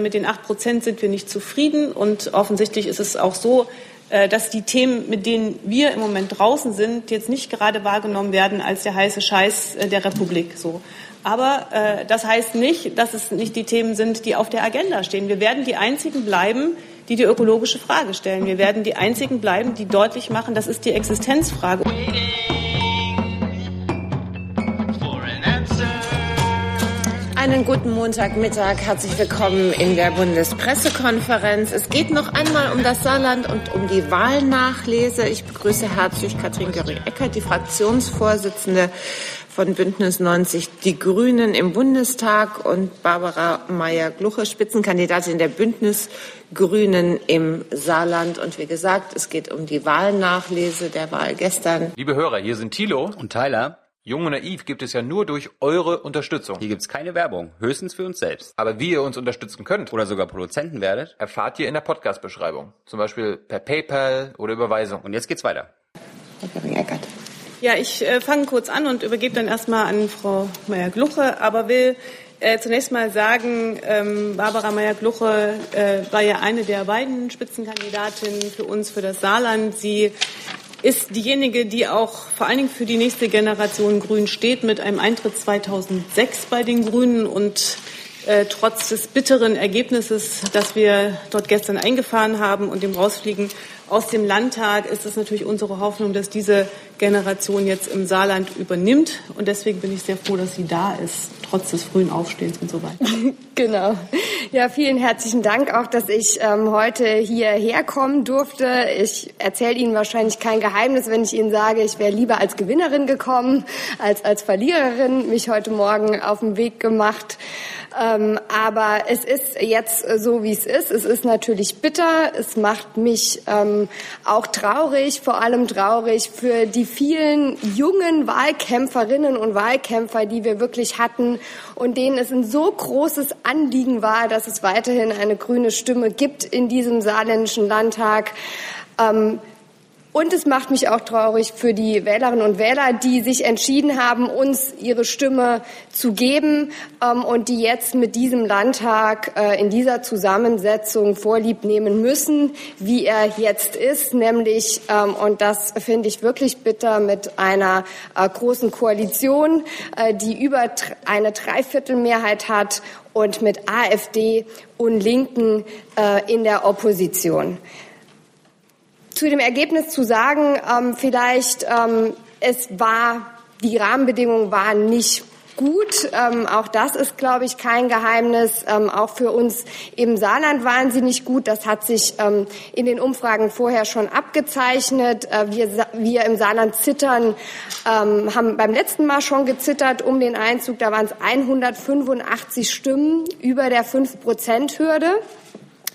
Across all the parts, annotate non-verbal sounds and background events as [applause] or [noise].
Mit den acht Prozent sind wir nicht zufrieden und offensichtlich ist es auch so, äh, dass die Themen, mit denen wir im Moment draußen sind, jetzt nicht gerade wahrgenommen werden als der heiße Scheiß äh, der Republik. So. Aber äh, das heißt nicht, dass es nicht die Themen sind, die auf der Agenda stehen. Wir werden die einzigen bleiben, die die ökologische Frage stellen. Wir werden die einzigen bleiben, die deutlich machen, das ist die Existenzfrage. Einen guten Montagmittag. Herzlich willkommen in der Bundespressekonferenz. Es geht noch einmal um das Saarland und um die Wahlnachlese. Ich begrüße herzlich Katrin Göring-Eckert, die Fraktionsvorsitzende von Bündnis 90 Die Grünen im Bundestag und Barbara Meyer-Gluche, Spitzenkandidatin der Bündnis Grünen im Saarland. Und wie gesagt, es geht um die Wahlnachlese der Wahl gestern. Liebe Hörer, hier sind Thilo und Tyler. Jung und naiv gibt es ja nur durch eure Unterstützung. Hier gibt es keine Werbung, höchstens für uns selbst. Aber wie ihr uns unterstützen könnt oder sogar Produzenten werdet, erfahrt ihr in der Podcast-Beschreibung. Zum Beispiel per PayPal oder Überweisung. Und jetzt geht's weiter. Ja, ich äh, fange kurz an und übergebe dann erstmal an Frau Meyer-Gluche, aber will äh, zunächst mal sagen, ähm, Barbara Meyer-Gluche äh, war ja eine der beiden Spitzenkandidatinnen für uns für das Saarland. Sie ist diejenige, die auch vor allen Dingen für die nächste Generation Grün steht, mit einem Eintritt 2006 bei den Grünen und äh, trotz des bitteren Ergebnisses, das wir dort gestern eingefahren haben und dem Rausfliegen aus dem Landtag, ist es natürlich unsere Hoffnung, dass diese Generation jetzt im Saarland übernimmt. Und deswegen bin ich sehr froh, dass sie da ist, trotz des frühen Aufstehens und so weiter. [laughs] Genau. Ja, vielen herzlichen Dank auch, dass ich ähm, heute hierher kommen durfte. Ich erzähle Ihnen wahrscheinlich kein Geheimnis, wenn ich Ihnen sage, ich wäre lieber als Gewinnerin gekommen, als als Verliererin mich heute Morgen auf den Weg gemacht. Ähm, aber es ist jetzt so, wie es ist. Es ist natürlich bitter. Es macht mich ähm, auch traurig, vor allem traurig für die vielen jungen Wahlkämpferinnen und Wahlkämpfer, die wir wirklich hatten und denen es ein so großes Anliegen war, dass es weiterhin eine grüne Stimme gibt in diesem saarländischen Landtag. Ähm, und es macht mich auch traurig für die Wählerinnen und Wähler, die sich entschieden haben, uns ihre Stimme zu geben ähm, und die jetzt mit diesem Landtag äh, in dieser Zusammensetzung Vorlieb nehmen müssen, wie er jetzt ist, nämlich, ähm, und das finde ich wirklich bitter, mit einer äh, großen Koalition, äh, die über eine Dreiviertelmehrheit hat und mit AfD und Linken äh, in der Opposition zu dem Ergebnis zu sagen, ähm, vielleicht ähm, es war, die Rahmenbedingungen waren nicht gut. Ähm, auch das ist, glaube ich, kein Geheimnis. Ähm, auch für uns im Saarland waren sie nicht gut. Das hat sich ähm, in den Umfragen vorher schon abgezeichnet. Äh, wir, wir im Saarland zittern, ähm, haben beim letzten Mal schon gezittert um den Einzug. Da waren es 185 Stimmen über der 5-Prozent-Hürde.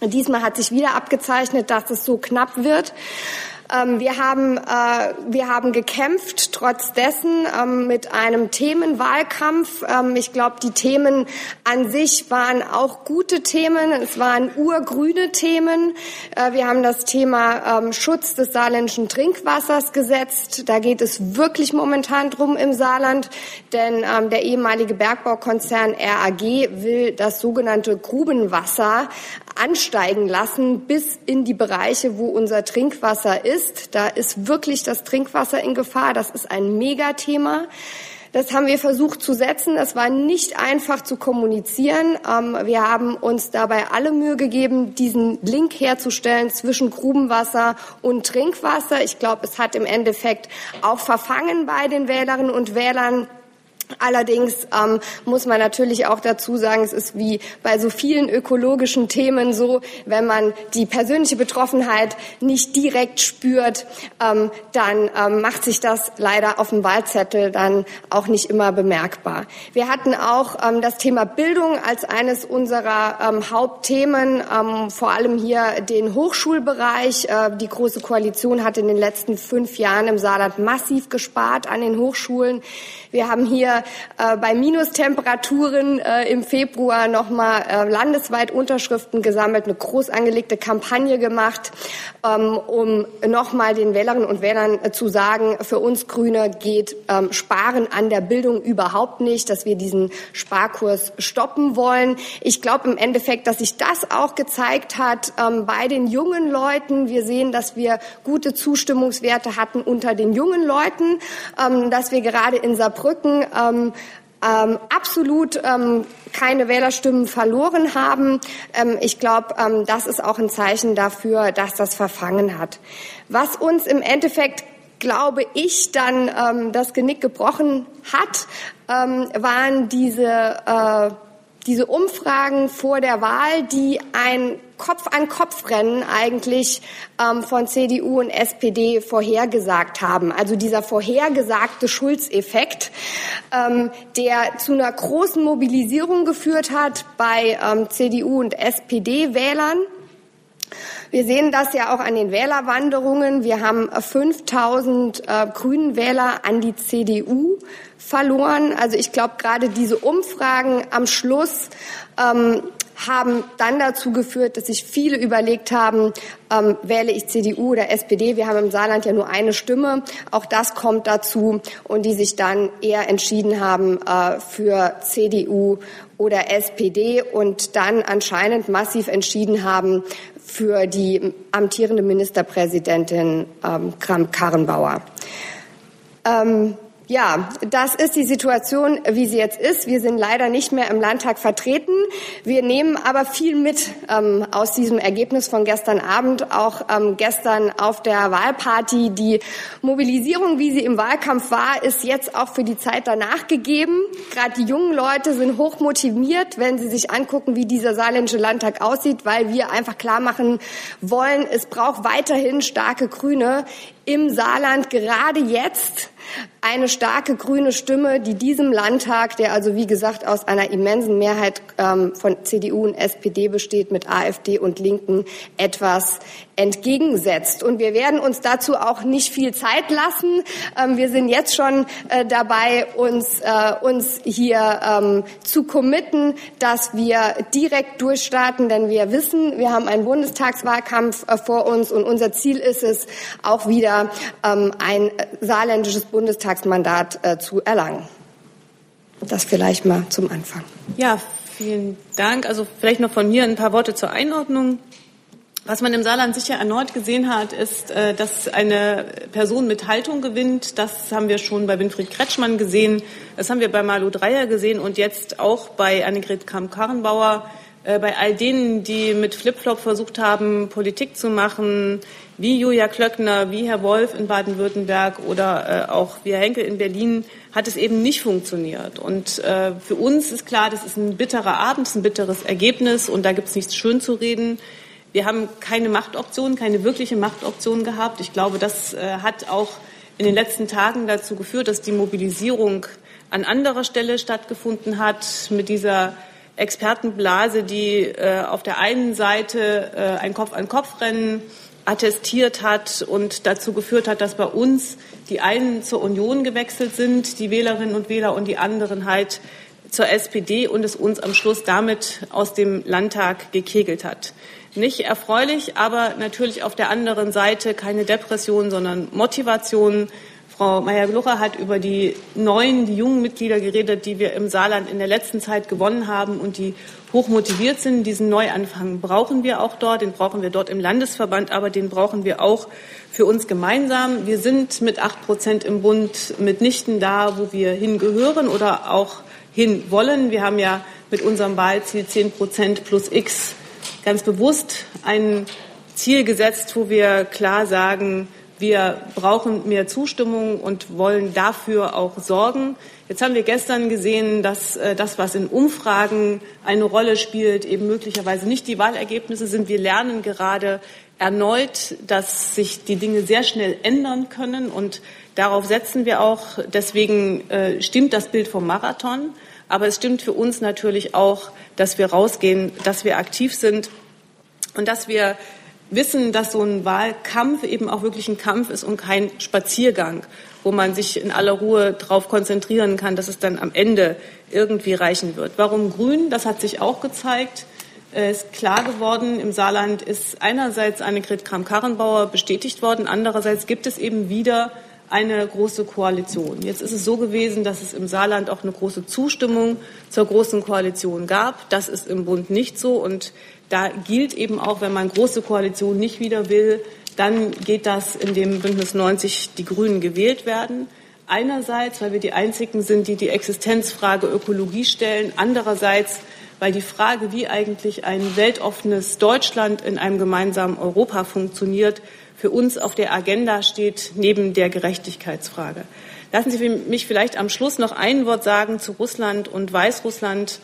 Diesmal hat sich wieder abgezeichnet, dass es so knapp wird. Ähm, wir, haben, äh, wir haben gekämpft, trotz dessen ähm, mit einem Themenwahlkampf. Ähm, ich glaube, die Themen an sich waren auch gute Themen. Es waren urgrüne Themen. Äh, wir haben das Thema ähm, Schutz des saarländischen Trinkwassers gesetzt. Da geht es wirklich momentan drum im Saarland, denn ähm, der ehemalige Bergbaukonzern RAG will das sogenannte Grubenwasser ansteigen lassen bis in die Bereiche, wo unser Trinkwasser ist. Da ist wirklich das Trinkwasser in Gefahr. Das ist ein Megathema. Das haben wir versucht zu setzen. Das war nicht einfach zu kommunizieren. Ähm, wir haben uns dabei alle Mühe gegeben, diesen Link herzustellen zwischen Grubenwasser und Trinkwasser. Ich glaube, es hat im Endeffekt auch verfangen bei den Wählerinnen und Wählern. Allerdings ähm, muss man natürlich auch dazu sagen, es ist wie bei so vielen ökologischen Themen so, wenn man die persönliche Betroffenheit nicht direkt spürt, ähm, dann ähm, macht sich das leider auf dem Wahlzettel dann auch nicht immer bemerkbar. Wir hatten auch ähm, das Thema Bildung als eines unserer ähm, Hauptthemen, ähm, vor allem hier den Hochschulbereich. Äh, die Große Koalition hat in den letzten fünf Jahren im Saarland massiv gespart an den Hochschulen. Wir haben hier äh, bei Minustemperaturen äh, im Februar nochmal äh, landesweit Unterschriften gesammelt, eine groß angelegte Kampagne gemacht, ähm, um nochmal den Wählerinnen und Wählern äh, zu sagen, für uns Grüne geht ähm, Sparen an der Bildung überhaupt nicht, dass wir diesen Sparkurs stoppen wollen. Ich glaube im Endeffekt, dass sich das auch gezeigt hat ähm, bei den jungen Leuten. Wir sehen, dass wir gute Zustimmungswerte hatten unter den jungen Leuten, ähm, dass wir gerade in Saarbrücken ähm, ähm, absolut ähm, keine Wählerstimmen verloren haben. Ähm, ich glaube, ähm, das ist auch ein Zeichen dafür, dass das verfangen hat. Was uns im Endeffekt glaube ich, dann ähm, das Genick gebrochen hat, ähm, waren diese äh, diese Umfragen vor der Wahl, die ein Kopf-an-Kopf-Rennen eigentlich ähm, von CDU und SPD vorhergesagt haben. Also dieser vorhergesagte Schulzeffekt, ähm, der zu einer großen Mobilisierung geführt hat bei ähm, CDU und SPD-Wählern. Wir sehen das ja auch an den Wählerwanderungen. Wir haben 5000 äh, Grünen Wähler an die CDU verloren. Also ich glaube, gerade diese Umfragen am Schluss ähm, haben dann dazu geführt, dass sich viele überlegt haben, ähm, wähle ich CDU oder SPD. Wir haben im Saarland ja nur eine Stimme. Auch das kommt dazu und die sich dann eher entschieden haben äh, für CDU oder SPD und dann anscheinend massiv entschieden haben für die amtierende Ministerpräsidentin ähm, Kramp-Karrenbauer. Ähm, ja, das ist die Situation, wie sie jetzt ist. Wir sind leider nicht mehr im Landtag vertreten. Wir nehmen aber viel mit ähm, aus diesem Ergebnis von gestern Abend, auch ähm, gestern auf der Wahlparty. Die Mobilisierung, wie sie im Wahlkampf war, ist jetzt auch für die Zeit danach gegeben. Gerade die jungen Leute sind hoch motiviert, wenn sie sich angucken, wie dieser saarländische Landtag aussieht, weil wir einfach klar machen wollen, es braucht weiterhin starke Grüne im Saarland gerade jetzt eine starke grüne Stimme, die diesem Landtag, der also wie gesagt aus einer immensen Mehrheit ähm, von CDU und SPD besteht, mit AfD und Linken etwas entgegensetzt. Und wir werden uns dazu auch nicht viel Zeit lassen. Ähm, wir sind jetzt schon äh, dabei, uns, äh, uns hier ähm, zu committen, dass wir direkt durchstarten, denn wir wissen, wir haben einen Bundestagswahlkampf äh, vor uns und unser Ziel ist es, auch wieder ähm, ein saarländisches Bundestagsmandat äh, zu erlangen. Das vielleicht mal zum Anfang. Ja, vielen Dank. Also vielleicht noch von mir ein paar Worte zur Einordnung. Was man im Saarland sicher erneut gesehen hat, ist, äh, dass eine Person mit Haltung gewinnt. Das haben wir schon bei Winfried Kretschmann gesehen. Das haben wir bei Malu Dreyer gesehen und jetzt auch bei Annegret Kramp-Karrenbauer. Äh, bei all denen, die mit Flipflop versucht haben, Politik zu machen, wie Julia Klöckner, wie Herr Wolf in Baden-Württemberg oder äh, auch wie Herr Henkel in Berlin, hat es eben nicht funktioniert. Und für uns ist klar, das ist ein bitterer Abend, ein bitteres Ergebnis und da gibt es nichts schön zu reden. Wir haben keine Machtoption, keine wirkliche Machtoption gehabt. Ich glaube, das äh, hat auch in den letzten Tagen dazu geführt, dass die Mobilisierung an anderer Stelle stattgefunden hat mit dieser Expertenblase, die äh, auf der einen Seite äh, ein Kopf-an-Kopf-Rennen attestiert hat und dazu geführt hat, dass bei uns die einen zur Union gewechselt sind, die Wählerinnen und Wähler, und die anderen halt zur SPD und es uns am Schluss damit aus dem Landtag gekegelt hat nicht erfreulich, aber natürlich auf der anderen Seite keine Depression, sondern Motivation. Frau Meyer-Glucher hat über die neuen, die jungen Mitglieder geredet, die wir im Saarland in der letzten Zeit gewonnen haben und die hoch motiviert sind. Diesen Neuanfang brauchen wir auch dort, den brauchen wir dort im Landesverband, aber den brauchen wir auch für uns gemeinsam. Wir sind mit acht Prozent im Bund mitnichten da, wo wir hingehören oder auch hinwollen. Wir haben ja mit unserem Wahlziel zehn Prozent plus X ganz bewusst ein Ziel gesetzt, wo wir klar sagen, wir brauchen mehr Zustimmung und wollen dafür auch sorgen. Jetzt haben wir gestern gesehen, dass äh, das, was in Umfragen eine Rolle spielt, eben möglicherweise nicht die Wahlergebnisse sind. Wir lernen gerade erneut, dass sich die Dinge sehr schnell ändern können und darauf setzen wir auch. Deswegen äh, stimmt das Bild vom Marathon. Aber es stimmt für uns natürlich auch, dass wir rausgehen, dass wir aktiv sind und dass wir wissen, dass so ein Wahlkampf eben auch wirklich ein Kampf ist und kein Spaziergang, wo man sich in aller Ruhe darauf konzentrieren kann, dass es dann am Ende irgendwie reichen wird. Warum Grün? Das hat sich auch gezeigt. Es ist klar geworden, im Saarland ist einerseits Annegret Kramp-Karrenbauer bestätigt worden, andererseits gibt es eben wieder eine große Koalition. Jetzt ist es so gewesen, dass es im Saarland auch eine große Zustimmung zur großen Koalition gab. Das ist im Bund nicht so. Und da gilt eben auch, wenn man große Koalition nicht wieder will, dann geht das in dem Bündnis 90 die Grünen gewählt werden. Einerseits, weil wir die Einzigen sind, die die Existenzfrage Ökologie stellen. Andererseits, weil die Frage, wie eigentlich ein weltoffenes Deutschland in einem gemeinsamen Europa funktioniert, für uns auf der Agenda steht, neben der Gerechtigkeitsfrage. Lassen Sie mich vielleicht am Schluss noch ein Wort sagen zu Russland und Weißrussland,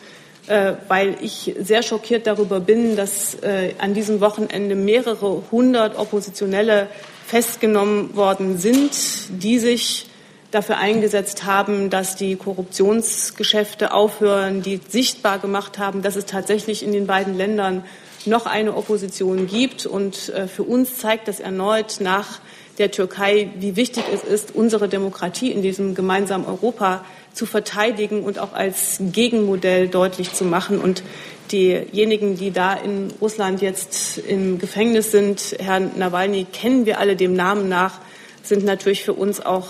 äh, weil ich sehr schockiert darüber bin, dass äh, an diesem Wochenende mehrere hundert Oppositionelle festgenommen worden sind, die sich dafür eingesetzt haben, dass die Korruptionsgeschäfte aufhören, die sichtbar gemacht haben, dass es tatsächlich in den beiden Ländern noch eine Opposition gibt. Und äh, für uns zeigt das erneut nach der Türkei, wie wichtig es ist, unsere Demokratie in diesem gemeinsamen Europa zu verteidigen und auch als Gegenmodell deutlich zu machen. Und diejenigen, die da in Russland jetzt im Gefängnis sind, Herrn Nawalny, kennen wir alle dem Namen nach, sind natürlich für uns auch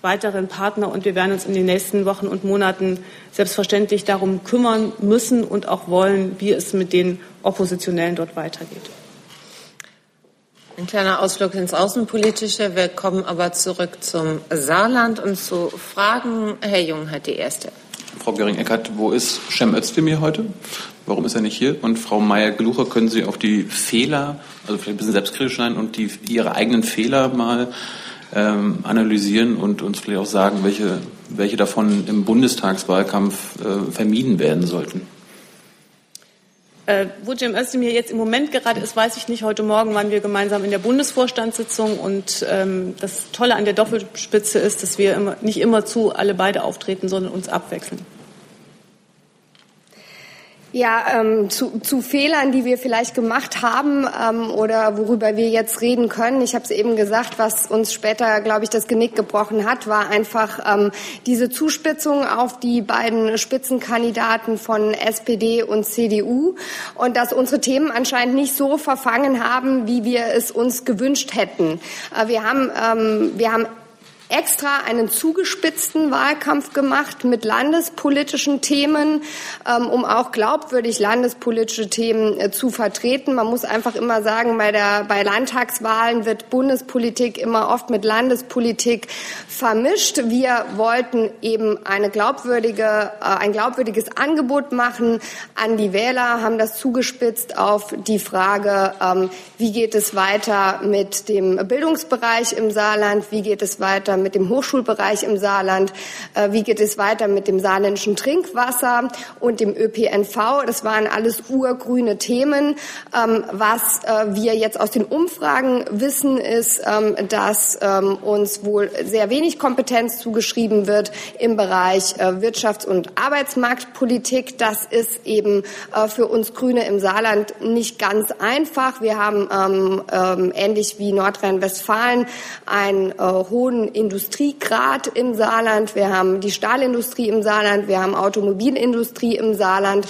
weiteren Partner. Und wir werden uns in den nächsten Wochen und Monaten selbstverständlich darum kümmern müssen und auch wollen, wie es mit den Oppositionellen dort weitergeht. Ein kleiner Ausflug ins Außenpolitische. Wir kommen aber zurück zum Saarland und zu Fragen. Herr Jung hat die erste. Frau Göring-Eckert, wo ist Cem Özdemir heute? Warum ist er nicht hier? Und Frau Meyer-Glucher, können Sie auf die Fehler, also vielleicht ein bisschen selbstkritisch sein und die, Ihre eigenen Fehler mal ähm, analysieren und uns vielleicht auch sagen, welche, welche davon im Bundestagswahlkampf äh, vermieden werden sollten? Äh, wo Cem Özdemir jetzt im Moment gerade ist, weiß ich nicht. Heute Morgen waren wir gemeinsam in der Bundesvorstandssitzung und ähm, das Tolle an der Doppelspitze ist, dass wir immer, nicht immer zu alle beide auftreten, sondern uns abwechseln. Ja, ähm, zu, zu Fehlern, die wir vielleicht gemacht haben ähm, oder worüber wir jetzt reden können. Ich habe es eben gesagt, was uns später, glaube ich, das Genick gebrochen hat, war einfach ähm, diese Zuspitzung auf die beiden Spitzenkandidaten von SPD und CDU und dass unsere Themen anscheinend nicht so verfangen haben, wie wir es uns gewünscht hätten. Äh, wir haben, ähm, wir haben extra einen zugespitzten Wahlkampf gemacht mit landespolitischen Themen, ähm, um auch glaubwürdig landespolitische Themen äh, zu vertreten. Man muss einfach immer sagen, bei, der, bei Landtagswahlen wird Bundespolitik immer oft mit Landespolitik vermischt. Wir wollten eben eine glaubwürdige, äh, ein glaubwürdiges Angebot machen an die Wähler, haben das zugespitzt auf die Frage, ähm, wie geht es weiter mit dem Bildungsbereich im Saarland, wie geht es weiter mit dem Hochschulbereich im Saarland? Äh, wie geht es weiter mit dem saarländischen Trinkwasser und dem ÖPNV? Das waren alles urgrüne Themen. Ähm, was äh, wir jetzt aus den Umfragen wissen, ist, ähm, dass ähm, uns wohl sehr wenig Kompetenz zugeschrieben wird im Bereich äh, Wirtschafts- und Arbeitsmarktpolitik. Das ist eben für uns Grüne im Saarland nicht ganz einfach. Wir haben ähnlich wie Nordrhein-Westfalen einen hohen Industriegrad im Saarland, wir haben die Stahlindustrie im Saarland, wir haben Automobilindustrie im Saarland.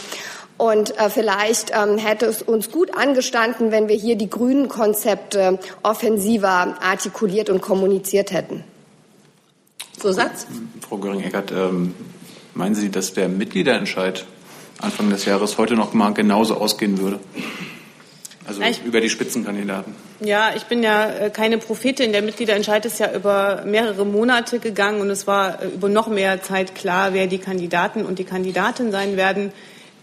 Und äh, vielleicht ähm, hätte es uns gut angestanden, wenn wir hier die grünen Konzepte offensiver artikuliert und kommuniziert hätten. Zusatz? Frau Göring-Eckert, ähm, meinen Sie, dass der Mitgliederentscheid Anfang des Jahres heute noch mal genauso ausgehen würde? Also ich, über die Spitzenkandidaten. Ja, ich bin ja äh, keine Prophetin. Der Mitgliederentscheid ist ja über mehrere Monate gegangen und es war äh, über noch mehr Zeit klar, wer die Kandidaten und die Kandidatin sein werden.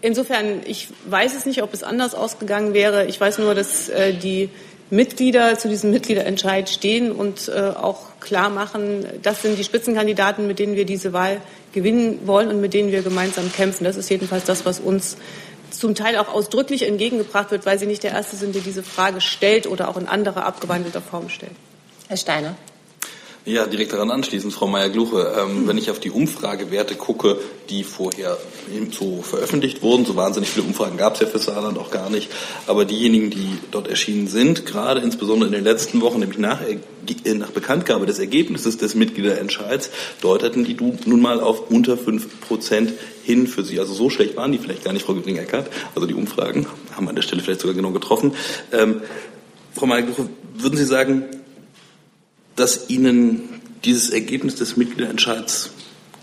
Insofern, ich weiß es nicht, ob es anders ausgegangen wäre. Ich weiß nur, dass äh, die Mitglieder zu diesem Mitgliederentscheid stehen und auch klar machen, das sind die Spitzenkandidaten, mit denen wir diese Wahl gewinnen wollen und mit denen wir gemeinsam kämpfen. Das ist jedenfalls das, was uns zum Teil auch ausdrücklich entgegengebracht wird, weil Sie nicht der Erste sind, der diese Frage stellt oder auch in anderer abgewandelter Form stellt. Herr Steiner. Ja, direkt daran anschließend, Frau Meyer-Gluche. Ähm, wenn ich auf die Umfragewerte gucke, die vorher so veröffentlicht wurden, so wahnsinnig viele Umfragen gab es ja für Saarland auch gar nicht, aber diejenigen, die dort erschienen sind, gerade insbesondere in den letzten Wochen, nämlich nach, äh, nach Bekanntgabe des Ergebnisses des Mitgliederentscheids, deuteten die nun mal auf unter fünf Prozent hin für sie. Also so schlecht waren die vielleicht gar nicht, Frau Göring-Eckert. Also die Umfragen haben an der Stelle vielleicht sogar genau getroffen. Ähm, Frau Meyer-Gluche, würden Sie sagen, dass Ihnen dieses Ergebnis des Mitgliederentscheids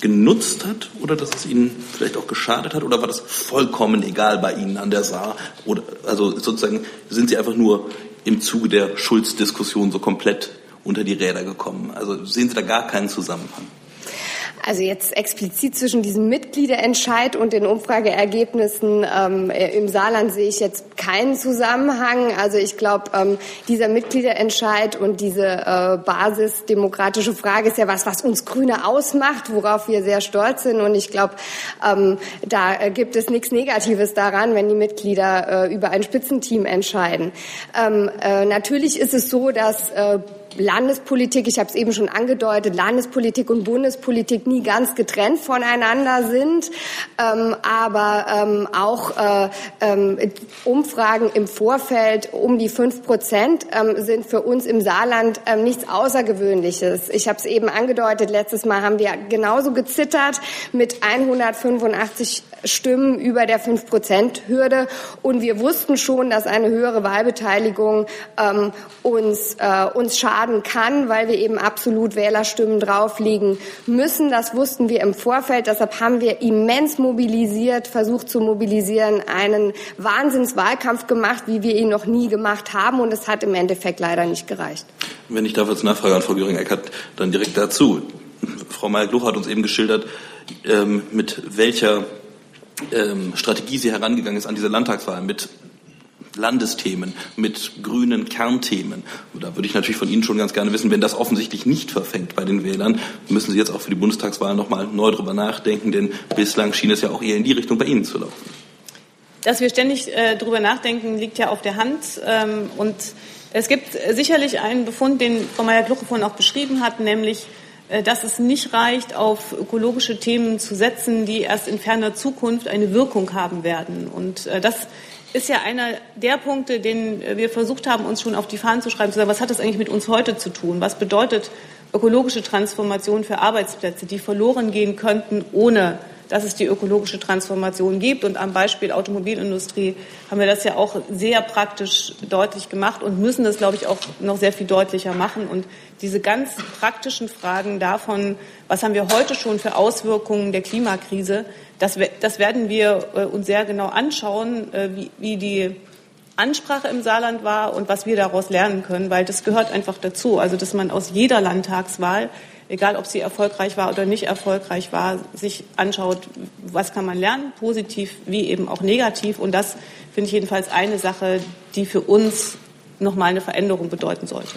genutzt hat oder dass es Ihnen vielleicht auch geschadet hat oder war das vollkommen egal bei Ihnen an der Saar? Oder also sozusagen sind Sie einfach nur im Zuge der Schulzdiskussion so komplett unter die Räder gekommen? Also sehen Sie da gar keinen Zusammenhang? Also jetzt explizit zwischen diesem Mitgliederentscheid und den Umfrageergebnissen ähm, im Saarland sehe ich jetzt keinen Zusammenhang. Also ich glaube, ähm, dieser Mitgliederentscheid und diese äh, basisdemokratische Frage ist ja was, was uns Grüne ausmacht, worauf wir sehr stolz sind. Und ich glaube, ähm, da gibt es nichts Negatives daran, wenn die Mitglieder äh, über ein Spitzenteam entscheiden. Ähm, äh, natürlich ist es so, dass äh, Landespolitik, ich habe es eben schon angedeutet, Landespolitik und Bundespolitik nie ganz getrennt voneinander sind, ähm, aber ähm, auch äh, ähm, Umfragen im Vorfeld um die fünf Prozent ähm, sind für uns im Saarland ähm, nichts Außergewöhnliches. Ich habe es eben angedeutet, letztes Mal haben wir genauso gezittert mit 185 Stimmen über der 5-Prozent-Hürde. Und wir wussten schon, dass eine höhere Wahlbeteiligung ähm, uns, äh, uns schaden kann, weil wir eben absolut Wählerstimmen drauflegen müssen. Das wussten wir im Vorfeld. Deshalb haben wir immens mobilisiert, versucht zu mobilisieren, einen Wahnsinnswahlkampf gemacht, wie wir ihn noch nie gemacht haben. Und es hat im Endeffekt leider nicht gereicht. Wenn ich darf als Nachfrage an Frau Göring-Eckert dann direkt dazu. Frau Meyer-Gluch hat uns eben geschildert, ähm, mit welcher ähm, Strategie sie herangegangen ist an diese Landtagswahl mit Landesthemen, mit grünen Kernthemen. Und da würde ich natürlich von Ihnen schon ganz gerne wissen, wenn das offensichtlich nicht verfängt bei den Wählern, müssen Sie jetzt auch für die Bundestagswahl nochmal neu drüber nachdenken, denn bislang schien es ja auch eher in die Richtung bei Ihnen zu laufen. Dass wir ständig äh, drüber nachdenken, liegt ja auf der Hand. Ähm, und es gibt sicherlich einen Befund, den Frau Meyer-Gluche vorhin auch beschrieben hat, nämlich äh, dass es nicht reicht, auf ökologische Themen zu setzen, die erst in ferner Zukunft eine Wirkung haben werden. Und äh, das ist ja einer der Punkte, den wir versucht haben, uns schon auf die Fahnen zu schreiben, zu sagen, was hat das eigentlich mit uns heute zu tun? Was bedeutet ökologische Transformation für Arbeitsplätze, die verloren gehen könnten ohne dass es die ökologische Transformation gibt. Und am Beispiel Automobilindustrie haben wir das ja auch sehr praktisch deutlich gemacht und müssen das, glaube ich, auch noch sehr viel deutlicher machen. Und diese ganz praktischen Fragen davon, was haben wir heute schon für Auswirkungen der Klimakrise, das, das werden wir äh, uns sehr genau anschauen, äh, wie, wie die Ansprache im Saarland war und was wir daraus lernen können, weil das gehört einfach dazu. Also, dass man aus jeder Landtagswahl egal ob sie erfolgreich war oder nicht erfolgreich war, sich anschaut, was kann man lernen, positiv wie eben auch negativ. Und das finde ich jedenfalls eine Sache, die für uns nochmal eine Veränderung bedeuten sollte.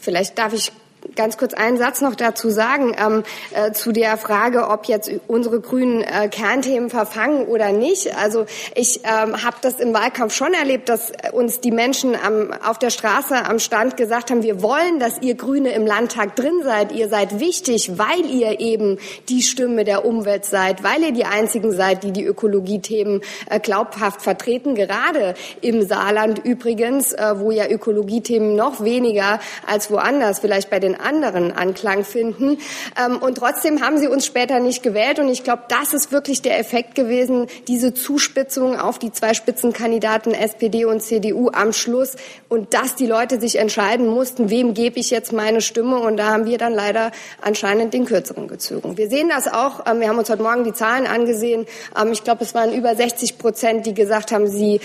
Vielleicht darf ich ganz kurz einen Satz noch dazu sagen, ähm, äh, zu der Frage, ob jetzt unsere grünen äh, Kernthemen verfangen oder nicht. Also ich ähm, habe das im Wahlkampf schon erlebt, dass uns die Menschen am, auf der Straße am Stand gesagt haben, wir wollen, dass ihr Grüne im Landtag drin seid. Ihr seid wichtig, weil ihr eben die Stimme der Umwelt seid, weil ihr die einzigen seid, die die Ökologiethemen äh, glaubhaft vertreten. Gerade im Saarland übrigens, äh, wo ja Ökologiethemen noch weniger als woanders, vielleicht bei den anderen Anklang finden. Ähm, und trotzdem haben sie uns später nicht gewählt. Und ich glaube, das ist wirklich der Effekt gewesen, diese Zuspitzung auf die zwei Spitzenkandidaten SPD und CDU am Schluss. Und dass die Leute sich entscheiden mussten, wem gebe ich jetzt meine Stimme. Und da haben wir dann leider anscheinend den Kürzeren gezogen. Wir sehen das auch. Ähm, wir haben uns heute Morgen die Zahlen angesehen. Ähm, ich glaube, es waren über 60 Prozent, die gesagt haben, sie,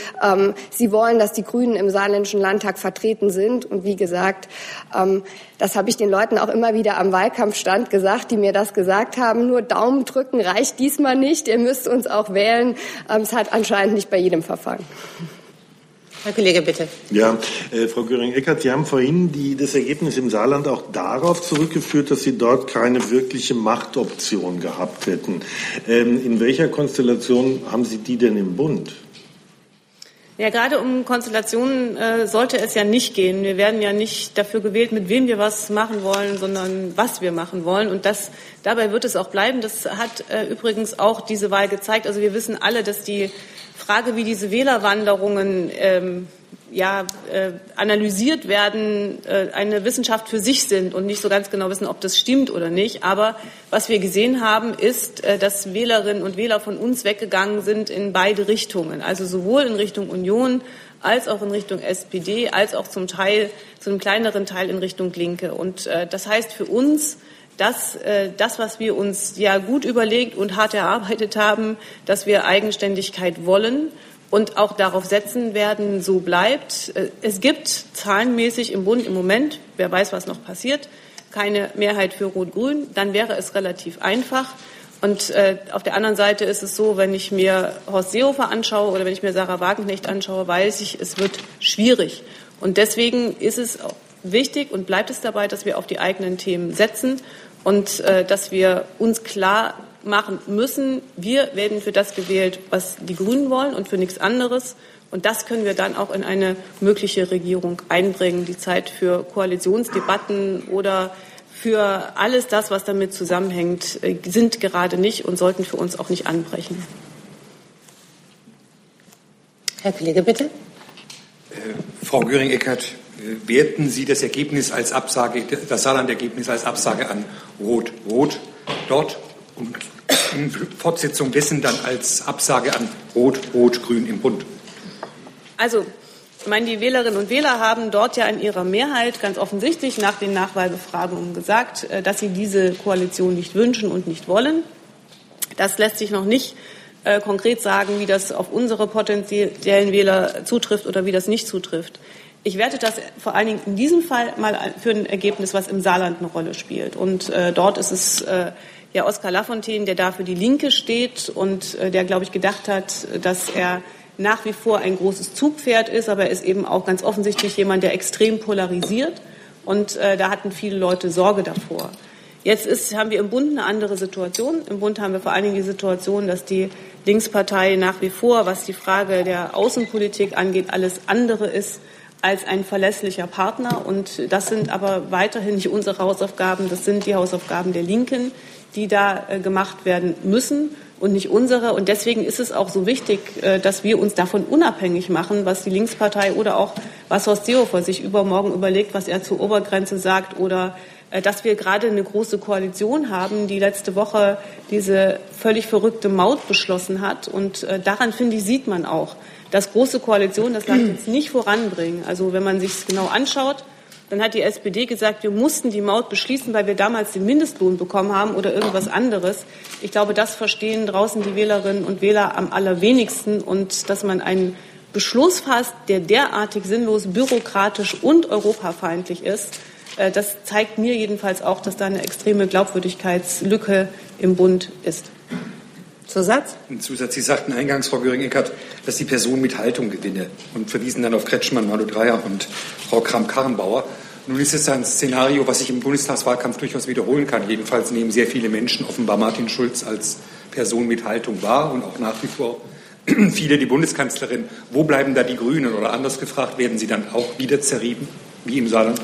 sie wollen, dass die Grünen im saarländischen Landtag vertreten sind. Und wie gesagt, das habe ich den Leuten auch immer wieder am Wahlkampfstand gesagt, die mir das gesagt haben. Nur Daumen drücken reicht diesmal nicht. Ihr müsst uns auch wählen. Ähm, es hat anscheinend nicht bei jedem verfangen. Herr Kollege, bitte. Ja, äh, Frau Göring-Eckert, Sie haben vorhin die, das Ergebnis im Saarland auch darauf zurückgeführt, dass Sie dort keine wirkliche Machtoption gehabt hätten. Ähm, in welcher Konstellation haben Sie die denn im Bund? Ja, gerade um Konstellationen äh, sollte es ja nicht gehen. Wir werden ja nicht dafür gewählt, mit wem wir was machen wollen, sondern was wir machen wollen. Und das, dabei wird es auch bleiben. Das hat äh, übrigens auch diese Wahl gezeigt. Also wir wissen alle, dass die Frage, wie diese Wählerwanderungen ähm, ja, äh, analysiert werden, äh, eine Wissenschaft für sich sind und nicht so ganz genau wissen, ob das stimmt oder nicht. Aber was wir gesehen haben, ist, äh, dass Wählerinnen und Wähler von uns weggegangen sind in beide Richtungen. Also sowohl in Richtung Union als auch in Richtung SPD, als auch zum Teil, zu einem kleineren Teil in Richtung Linke. Und äh, das heißt für uns, dass äh, das, was wir uns ja gut überlegt und hart erarbeitet haben, dass wir Eigenständigkeit wollen und auch darauf setzen werden, so bleibt. Äh, es gibt zahlenmäßig im Bund im Moment, wer weiß, was noch passiert, keine Mehrheit für Rot-Grün. Dann wäre es relativ einfach. Und äh, auf der anderen Seite ist es so, wenn ich mir Horst Seehofer anschaue oder wenn ich mir Sarah Wagenknecht anschaue, weiß ich, es wird schwierig. Und deswegen ist es wichtig und bleibt es dabei, dass wir auf die eigenen Themen setzen und äh, dass wir uns klar machen müssen. Wir werden für das gewählt, was die Grünen wollen und für nichts anderes. Und das können wir dann auch in eine mögliche Regierung einbringen. Die Zeit für Koalitionsdebatten oder für alles das, was damit zusammenhängt, äh, sind gerade nicht und sollten für uns auch nicht anbrechen. Herr Kollege, bitte. Äh, Frau Göring-Eckardt, äh, werten Sie das Ergebnis als Absage, das Saarland-Ergebnis als Absage an Rot-Rot dort und Fortsetzung dessen dann als Absage an Rot-Rot-Grün im Bund? Also, ich meine, die Wählerinnen und Wähler haben dort ja in ihrer Mehrheit ganz offensichtlich nach den Nachwahlbefragungen gesagt, äh, dass sie diese Koalition nicht wünschen und nicht wollen. Das lässt sich noch nicht äh, konkret sagen, wie das auf unsere potenziellen Wähler zutrifft oder wie das nicht zutrifft. Ich werte das vor allen Dingen in diesem Fall mal für ein Ergebnis, was im Saarland eine Rolle spielt. Und äh, dort ist es äh, ja Oskar Lafontaine, der da für die Linke steht und äh, der, glaube ich, gedacht hat, dass er nach wie vor ein großes Zugpferd ist, aber er ist eben auch ganz offensichtlich jemand, der extrem polarisiert. Und äh, da hatten viele Leute Sorge davor. Jetzt ist, haben wir im Bund eine andere Situation. Im Bund haben wir vor allen Dingen die Situation, dass die Linkspartei nach wie vor, was die Frage der Außenpolitik angeht, alles andere ist als ein verlässlicher Partner. Und das sind aber weiterhin nicht unsere Hausaufgaben, das sind die Hausaufgaben der Linken, die da äh, gemacht werden müssen und nicht unsere. Und deswegen ist es auch so wichtig, äh, dass wir uns davon unabhängig machen, was die Linkspartei oder auch was Horst Seehofer sich übermorgen überlegt, was er zur Obergrenze sagt oder äh, dass wir gerade eine große Koalition haben, die letzte Woche diese völlig verrückte Maut beschlossen hat. Und daran, finde ich, sieht man auch, dass große Koalitionen das Land [clears throat] jetzt nicht voranbringen. Also wenn man sich es genau anschaut, dann hat die SPD gesagt, wir mussten die Maut beschließen, weil wir damals den Mindestlohn bekommen haben oder irgendwas anderes. Ich glaube, das verstehen draußen die Wählerinnen und Wähler am allerwenigsten und dass man einen Beschluss fasst, der derartig sinnlos, bürokratisch und europafeindlich ist, äh, das zeigt mir jedenfalls auch, dass da eine extreme Glaubwürdigkeitslücke im Bund ist. Zusatz? Ein Zusatz. Sie sagten eingangs, Frau Göring-Eckert, dass die Person mit Haltung gewinne und verwiesen dann auf Kretschmann, Malu Dreyer und Frau Kramp-Karrenbauer. Nun ist es ein Szenario, was sich im Bundestagswahlkampf durchaus wiederholen kann. Jedenfalls nehmen sehr viele Menschen offenbar Martin Schulz als Person mit Haltung wahr und auch nach wie vor [clears throat] viele die Bundeskanzlerin. Wo bleiben da die Grünen? Oder anders gefragt, werden sie dann auch wieder zerrieben, wie im Saarland?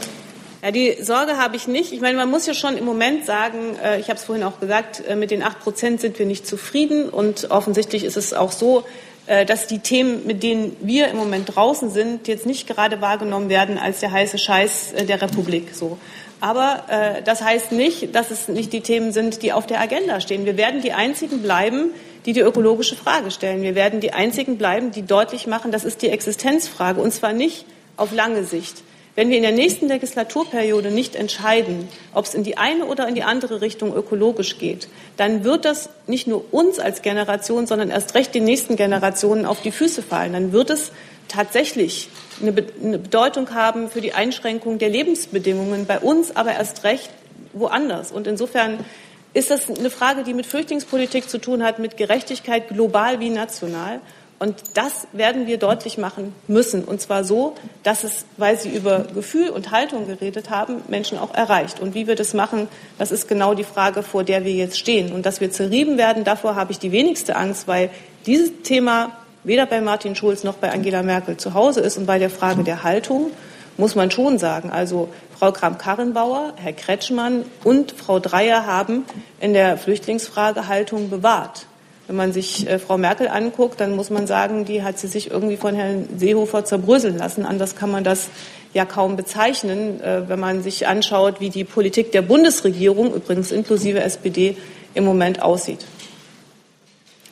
Ja, die Sorge habe ich nicht. Ich meine, man muss ja schon im Moment sagen, äh, ich habe es vorhin auch gesagt, äh, mit den acht Prozent sind wir nicht zufrieden. Und offensichtlich ist es auch so, äh, dass die Themen, mit denen wir im Moment draußen sind, jetzt nicht gerade wahrgenommen werden als der heiße Scheiß der Republik. So. Aber äh, das heißt nicht, dass es nicht die Themen sind, die auf der Agenda stehen. Wir werden die einzigen bleiben, die die ökologische Frage stellen. Wir werden die einzigen bleiben, die deutlich machen, das ist die Existenzfrage. Und zwar nicht auf lange Sicht. Wenn wir in der nächsten Legislaturperiode nicht entscheiden, ob es in die eine oder in die andere Richtung ökologisch geht, dann wird das nicht nur uns als Generation, sondern erst recht den nächsten Generationen auf die Füße fallen. Dann wird es tatsächlich eine Bedeutung haben für die Einschränkung der Lebensbedingungen bei uns, aber erst recht woanders. Und insofern ist das eine Frage, die mit Flüchtlingspolitik zu tun hat, mit Gerechtigkeit global wie national. Und das werden wir deutlich machen müssen. Und zwar so, dass es, weil Sie über Gefühl und Haltung geredet haben, Menschen auch erreicht. Und wie wir das machen, das ist genau die Frage, vor der wir jetzt stehen. Und dass wir zerrieben werden, davor habe ich die wenigste Angst, weil dieses Thema weder bei Martin Schulz noch bei Angela Merkel zu Hause ist. Und bei der Frage der Haltung muss man schon sagen, also Frau Kramp-Karrenbauer, Herr Kretschmann und Frau Dreyer haben in der Flüchtlingsfrage Haltung bewahrt. Wenn man sich äh, Frau Merkel anguckt, dann muss man sagen, die hat sie sich irgendwie von Herrn Seehofer zerbröseln lassen. Anders kann man das ja kaum bezeichnen, äh, wenn man sich anschaut, wie die Politik der Bundesregierung, übrigens inklusive SPD, im Moment aussieht.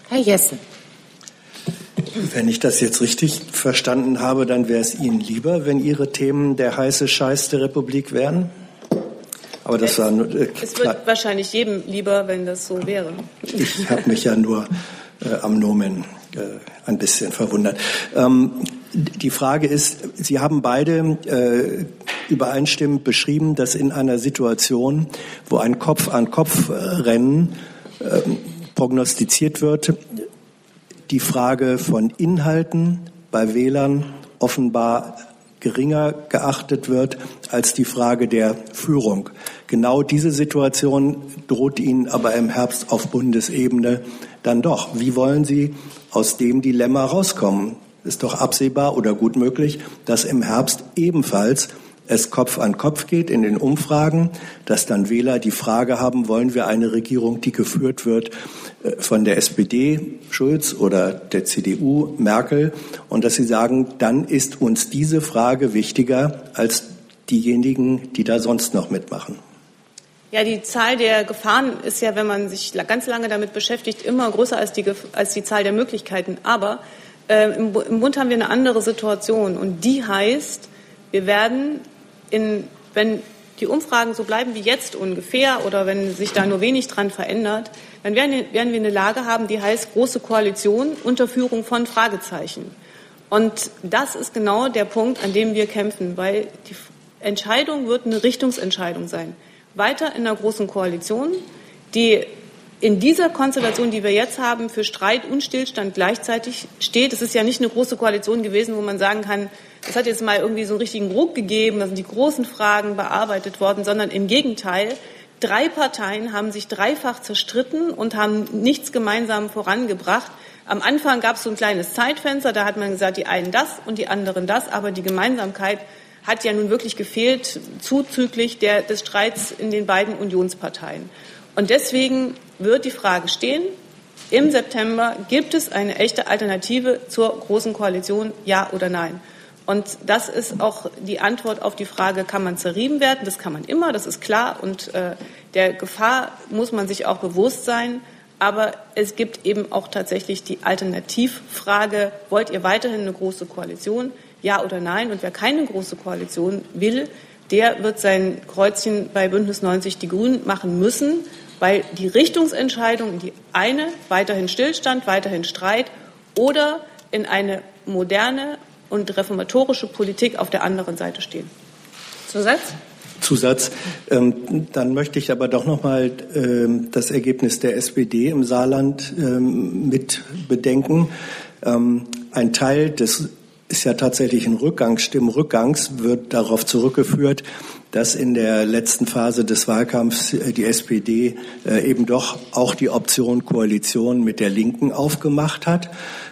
Herr Jessen. Wenn ich das jetzt richtig verstanden habe, dann wäre es Ihnen lieber, wenn Ihre Themen der heiße Scheiß der Republik wären? Aber das es, war nur, äh, es wird wahrscheinlich jedem lieber, wenn das so wäre. Ich habe mich ja nur äh, am Nomen äh, ein bisschen verwundert. Ähm, die Frage ist, Sie haben beide äh, übereinstimmend beschrieben, dass in einer Situation, wo ein Kopf-an-Kopf-Rennen äh, prognostiziert wird, die Frage von Inhalten bei Wählern offenbar geringer geachtet wird als die Frage der Führung. Genau diese Situation droht Ihnen aber im Herbst auf Bundesebene dann doch. Wie wollen Sie aus dem Dilemma rauskommen? Ist doch absehbar oder gut möglich, dass im Herbst ebenfalls es Kopf an Kopf geht in den Umfragen, dass dann Wähler die Frage haben, wollen wir eine Regierung, die geführt wird äh, von der SPD Schulz oder der CDU Merkel und dass sie sagen, dann ist uns diese Frage wichtiger als diejenigen, die da sonst noch mitmachen. Ja, die Zahl der Gefahren ist ja, wenn man sich ganz lange damit beschäftigt, immer größer als die, als die Zahl der Möglichkeiten. Aber äh, im, im Bund haben wir eine andere Situation und die heißt, wir werden in, wenn die Umfragen so bleiben wie jetzt ungefähr oder wenn sich da nur wenig dran verändert, dann werden, werden wir eine Lage haben, die heißt große Koalition unter Führung von Fragezeichen. Und das ist genau der Punkt, an dem wir kämpfen, weil die Entscheidung wird eine Richtungsentscheidung sein. Weiter in einer großen Koalition, die in dieser Konstellation, die wir jetzt haben, für Streit und Stillstand gleichzeitig steht. Es ist ja nicht eine große Koalition gewesen, wo man sagen kann, es hat jetzt mal irgendwie so einen richtigen Ruck gegeben, da sind die großen Fragen bearbeitet worden, sondern im Gegenteil. Drei Parteien haben sich dreifach zerstritten und haben nichts gemeinsam vorangebracht. Am Anfang gab es so ein kleines Zeitfenster, da hat man gesagt, die einen das und die anderen das, aber die Gemeinsamkeit hat ja nun wirklich gefehlt, zuzüglich der, des Streits in den beiden Unionsparteien. Und deswegen wird die Frage stehen, im September gibt es eine echte Alternative zur Großen Koalition, ja oder nein? Und das ist auch die Antwort auf die Frage, kann man zerrieben werden? Das kann man immer, das ist klar. Und äh, der Gefahr muss man sich auch bewusst sein. Aber es gibt eben auch tatsächlich die Alternativfrage, wollt ihr weiterhin eine große Koalition? Ja oder nein? Und wer keine große Koalition will, der wird sein Kreuzchen bei Bündnis 90 Die Grünen machen müssen weil die Richtungsentscheidung in die eine weiterhin Stillstand, weiterhin Streit oder in eine moderne und reformatorische Politik auf der anderen Seite stehen. Zusatz? Zusatz. Ähm, dann möchte ich aber doch noch mal ähm, das Ergebnis der SPD im Saarland ähm, mit bedenken. Ähm, ein Teil des ist ja tatsächlich ein Rückgang, Stimmrückgangs, wird darauf zurückgeführt, dass in der letzten Phase des Wahlkampfs äh, die SPD äh, eben doch auch die Option Koalition mit der Linken aufgemacht hat.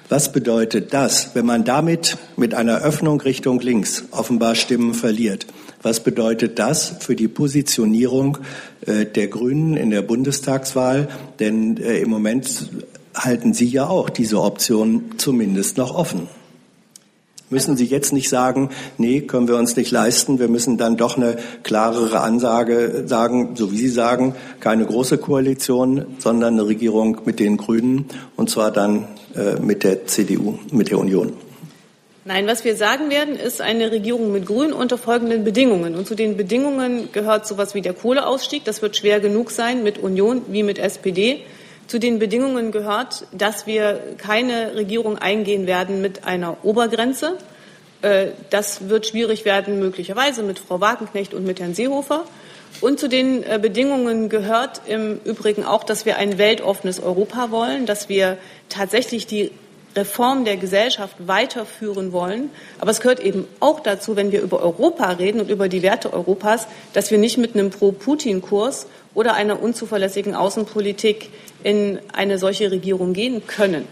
Was bedeutet das, wenn man damit mit einer Öffnung Richtung links offenbar Stimmen verliert? Was bedeutet das für die Positionierung äh, der Grünen in der Bundestagswahl? Denn im Moment halten Sie ja auch diese Option zumindest noch offen. Müssen Sie jetzt nicht sagen, nee, können wir uns nicht leisten, wir müssen dann doch eine klarere Ansage sagen, so wie Sie sagen, keine große Koalition, sondern eine Regierung mit den Grünen und zwar dann äh, mit der CDU, mit der Union. Nein, was wir sagen werden, ist eine Regierung mit Grünen unter folgenden Bedingungen. Und zu den Bedingungen gehört sowas wie der Kohleausstieg. Das wird schwer genug sein mit Union wie mit SPD. Zu den Bedingungen gehört, dass wir keine Regierung eingehen werden mit einer Obergrenze. Äh, das wird schwierig werden, möglicherweise mit Frau Wagenknecht und mit Herrn Seehofer. Und zu den äh, Bedingungen gehört im Übrigen auch, dass wir ein weltoffenes Europa wollen, dass wir tatsächlich die Reform der Gesellschaft weiterführen wollen. Aber es gehört eben auch dazu, wenn wir über Europa reden und über die Werte Europas, dass wir nicht mit einem Pro-Putin-Kurs oder einer unzuverlässigen Außenpolitik in eine solche Regierung gehen können.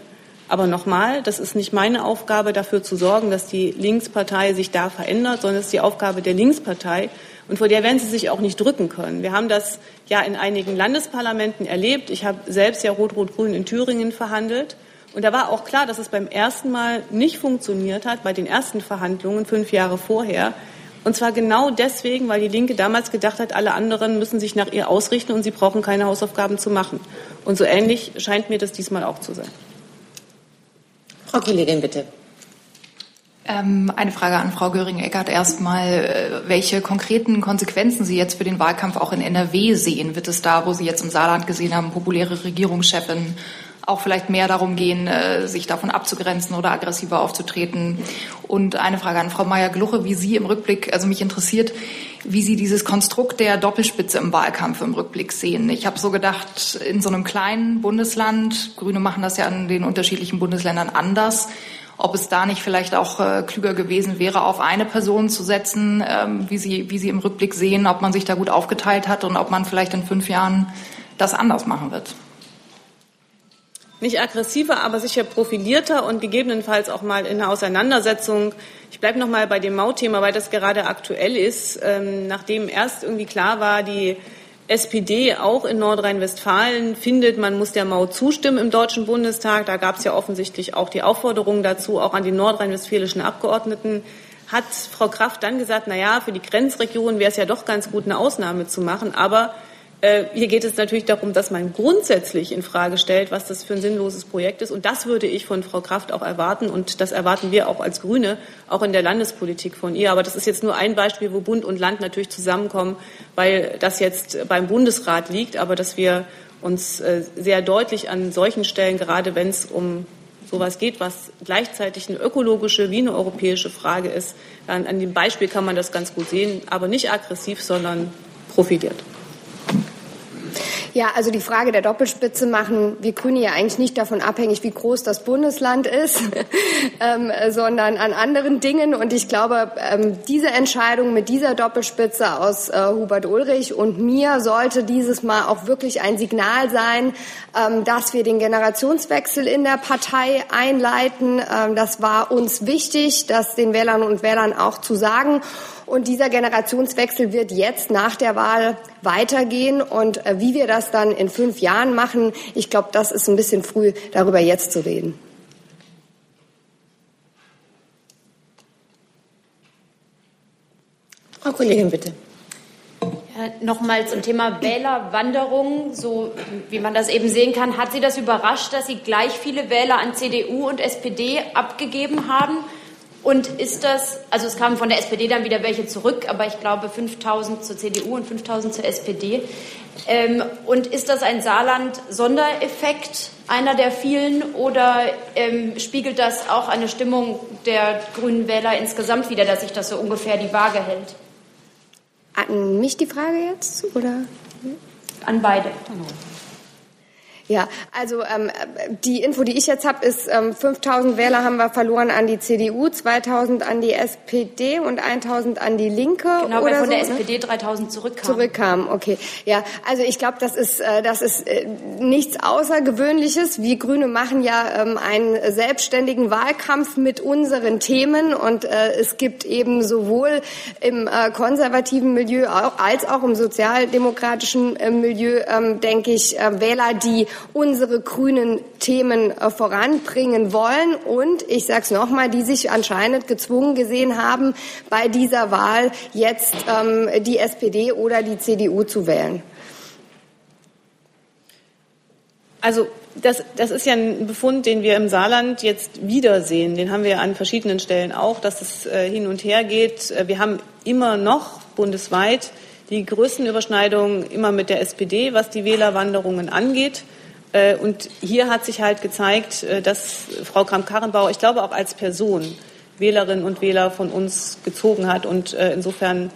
Aber nochmal, das ist nicht meine Aufgabe, dafür zu sorgen, dass die Linkspartei sich da verändert, sondern es ist die Aufgabe der Linkspartei. Und vor der werden sie sich auch nicht drücken können. Wir haben das ja in einigen Landesparlamenten erlebt. Ich habe selbst ja Rot-Rot-Grün in Thüringen verhandelt. Und da war auch klar, dass es beim ersten Mal nicht funktioniert hat, bei den ersten Verhandlungen fünf Jahre vorher. Und zwar genau deswegen, weil die Linke damals gedacht hat, alle anderen müssen sich nach ihr ausrichten und sie brauchen keine Hausaufgaben zu machen. Und so ähnlich scheint mir das diesmal auch zu sein. Frau Kollegin, bitte. Ähm, eine Frage an Frau Göring-Eckert erstmal. Äh, welche konkreten Konsequenzen Sie jetzt für den Wahlkampf auch in NRW sehen? Wird es da, wo Sie jetzt im Saarland gesehen haben, populäre Regierungschefin auch vielleicht mehr darum gehen, äh, sich davon abzugrenzen oder aggressiver aufzutreten. Und eine Frage an Frau Mayer-Gluche, wie Sie im Rückblick, also mich interessiert, wie Sie dieses Konstrukt der Doppelspitze im Wahlkampf im Rückblick sehen. Ich habe so gedacht, in so einem kleinen Bundesland, Grüne machen das ja in den unterschiedlichen Bundesländern anders, ob es da nicht vielleicht auch äh, klüger gewesen wäre, auf eine Person zu setzen, ähm, wie, Sie, wie Sie im Rückblick sehen, ob man sich da gut aufgeteilt hat und ob man vielleicht in fünf Jahren das anders machen wird nicht aggressiver, aber sicher profilierter und gegebenenfalls auch mal in einer Auseinandersetzung. Ich bleibe noch mal bei dem Mautthema, weil das gerade aktuell ist. Ähm, nachdem erst irgendwie klar war, die SPD auch in Nordrhein-Westfalen findet, man muss der Maut zustimmen im Deutschen Bundestag. Da gab es ja offensichtlich auch die Aufforderung dazu, auch an die nordrhein-westfälischen Abgeordneten. Hat Frau Kraft dann gesagt, na ja, für die Grenzregion wäre es ja doch ganz gut, eine Ausnahme zu machen. Aber hier geht es natürlich darum, dass man grundsätzlich in Frage stellt, was das für ein sinnloses Projekt ist. Und das würde ich von Frau Kraft auch erwarten. Und das erwarten wir auch als Grüne, auch in der Landespolitik von ihr. Aber das ist jetzt nur ein Beispiel, wo Bund und Land natürlich zusammenkommen, weil das jetzt beim Bundesrat liegt. Aber dass wir uns äh, sehr deutlich an solchen Stellen, gerade wenn es um sowas geht, was gleichzeitig eine ökologische wie eine europäische Frage ist, an, an dem Beispiel kann man das ganz gut sehen, aber nicht aggressiv, sondern profiliert. Ja, also die Frage der Doppelspitze machen wir Grüne ja eigentlich nicht davon abhängig, wie groß das Bundesland ist, [laughs] ähm, sondern an anderen Dingen. Und ich glaube, ähm, diese Entscheidung mit dieser Doppelspitze aus äh, Hubert Ulrich und mir sollte dieses Mal auch wirklich ein Signal sein, ähm, dass wir den Generationswechsel in der Partei einleiten. Ähm, das war uns wichtig, das den Wählern und Wählern auch zu sagen. Und dieser Generationswechsel wird jetzt nach der Wahl weitergehen. Und äh, wie wir das dann in fünf Jahren machen, ich glaube, das ist ein bisschen früh, darüber jetzt zu reden. Frau Kollegin, bitte. Ja, Nochmal zum Thema Wählerwanderung. So wie man das eben sehen kann, hat Sie das überrascht, dass Sie gleich viele Wähler an CDU und SPD abgegeben haben? Und ist das, also es kamen von der SPD dann wieder welche zurück, aber ich glaube 5000 zur CDU und 5000 zur SPD. Ähm, und ist das ein Saarland-Sondereffekt, einer der vielen, oder ähm, spiegelt das auch eine Stimmung der grünen Wähler insgesamt wieder, dass sich das so ungefähr die Waage hält? An mich die Frage jetzt, oder? An beide. Ja, also ähm, die Info, die ich jetzt habe, ist, ähm, 5000 Wähler haben wir verloren an die CDU, 2000 an die SPD und 1000 an die Linke. Genau, oder weil von so, der? SPD 3000 zurückkamen. Zurückkamen, okay. Ja, also ich glaube, das ist, äh, das ist äh, nichts Außergewöhnliches. Wir Grüne machen ja ähm, einen selbstständigen Wahlkampf mit unseren Themen und äh, es gibt eben sowohl im äh, konservativen Milieu auch, als auch im sozialdemokratischen äh, Milieu, ähm, denke ich, äh, Wähler, die unsere grünen Themen äh, voranbringen wollen und ich sage es nochmal, die sich anscheinend gezwungen gesehen haben, bei dieser Wahl jetzt ähm, die SPD oder die CDU zu wählen. Also das, das ist ja ein Befund, den wir im Saarland jetzt wiedersehen. Den haben wir an verschiedenen Stellen auch, dass es äh, hin und her geht. Äh, Wir haben immer noch bundesweit die größten Überschneidungen immer mit der SPD, was die Wählerwanderungen angeht. Äh, Und hier hat sich halt gezeigt, äh, dass Frau Kramp-Karrenbauer, ich glaube auch als Person, Wählerinnen und Wähler von uns gezogen hat. Und äh, insofern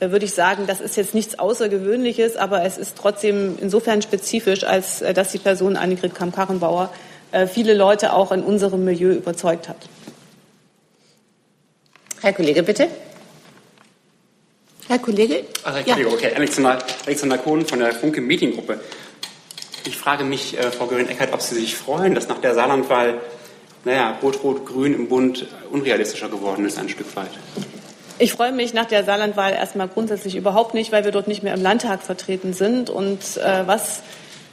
würde ich sagen, das ist jetzt nichts Außergewöhnliches, aber es ist trotzdem insofern spezifisch, als dass die Person Annegret Kramp-Karrenbauer viele Leute auch in unserem Milieu überzeugt hat. Herr Kollege, bitte. Herr Kollege? Also, Entschuldigung, okay. Alexander, Alexander Kohn von der Funke Mediengruppe. Ich frage mich, äh, Frau Göring-Eckert, ob Sie sich freuen, dass nach der Saarlandwahl naja, Rot-Rot-Grün im Bund unrealistischer geworden ist, ein Stück weit? Ich freue mich nach der Saarlandwahl erstmal grundsätzlich überhaupt nicht, weil wir dort nicht mehr im Landtag vertreten sind. Und äh, was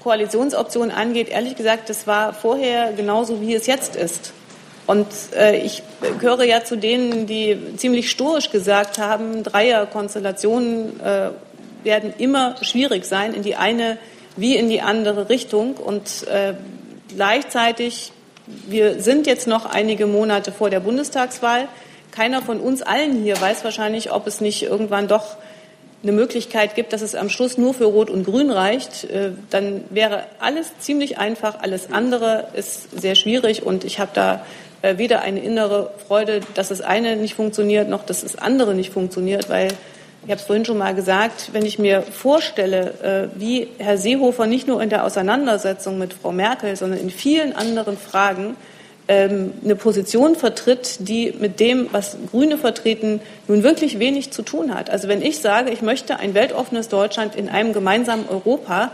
Koalitionsoptionen angeht, ehrlich gesagt, das war vorher genauso, wie es jetzt ist. Und äh, ich gehöre ja zu denen, die ziemlich stoisch gesagt haben, Dreierkonstellationen äh, werden immer schwierig sein, in die eine wie in die andere Richtung. Und äh, gleichzeitig, wir sind jetzt noch einige Monate vor der Bundestagswahl. Keiner von uns allen hier weiß wahrscheinlich, ob es nicht irgendwann doch eine Möglichkeit gibt, dass es am Schluss nur für Rot und Grün reicht, äh, dann wäre alles ziemlich einfach. Alles andere ist sehr schwierig und ich habe da äh, weder eine innere Freude, dass das eine nicht funktioniert, noch dass das andere nicht funktioniert, weil ich habe es vorhin schon mal gesagt, wenn ich mir vorstelle, äh, wie Herr Seehofer nicht nur in der Auseinandersetzung mit Frau Merkel, sondern in vielen anderen Fragen ähm, eine Position vertritt, die mit dem, was Grüne vertreten, nun wirklich wenig zu tun hat. Also wenn ich sage, ich möchte ein weltoffenes Deutschland in einem gemeinsamen Europa,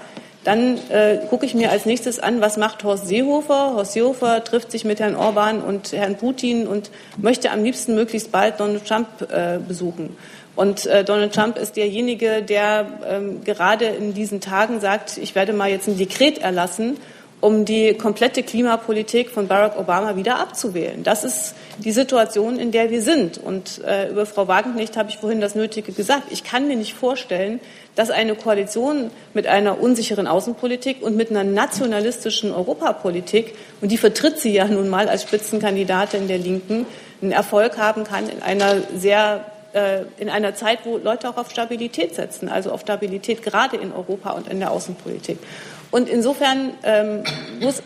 dann äh, gucke ich mir als nächstes an, was macht Horst Seehofer. Horst Seehofer trifft sich mit Herrn Orban und Herrn Putin und möchte am liebsten möglichst bald Donald Trump äh, besuchen. Und äh, Donald Trump ist derjenige, der ähm, gerade in diesen Tagen sagt, ich werde mal jetzt ein Dekret erlassen, um die komplette Klimapolitik von Barack Obama wieder abzuwählen. Das ist die Situation, in der wir sind. Und äh, über Frau Wagenknecht habe ich vorhin das Nötige gesagt. Ich kann mir nicht vorstellen, dass eine Koalition mit einer unsicheren Außenpolitik und mit einer nationalistischen Europapolitik, und die vertritt sie ja nun mal als Spitzenkandidatin der Linken, einen Erfolg haben kann in einer sehr äh, in einer Zeit, wo Leute auch auf Stabilität setzen, also auf Stabilität gerade in Europa und in der Außenpolitik. Und insofern ähm, muss,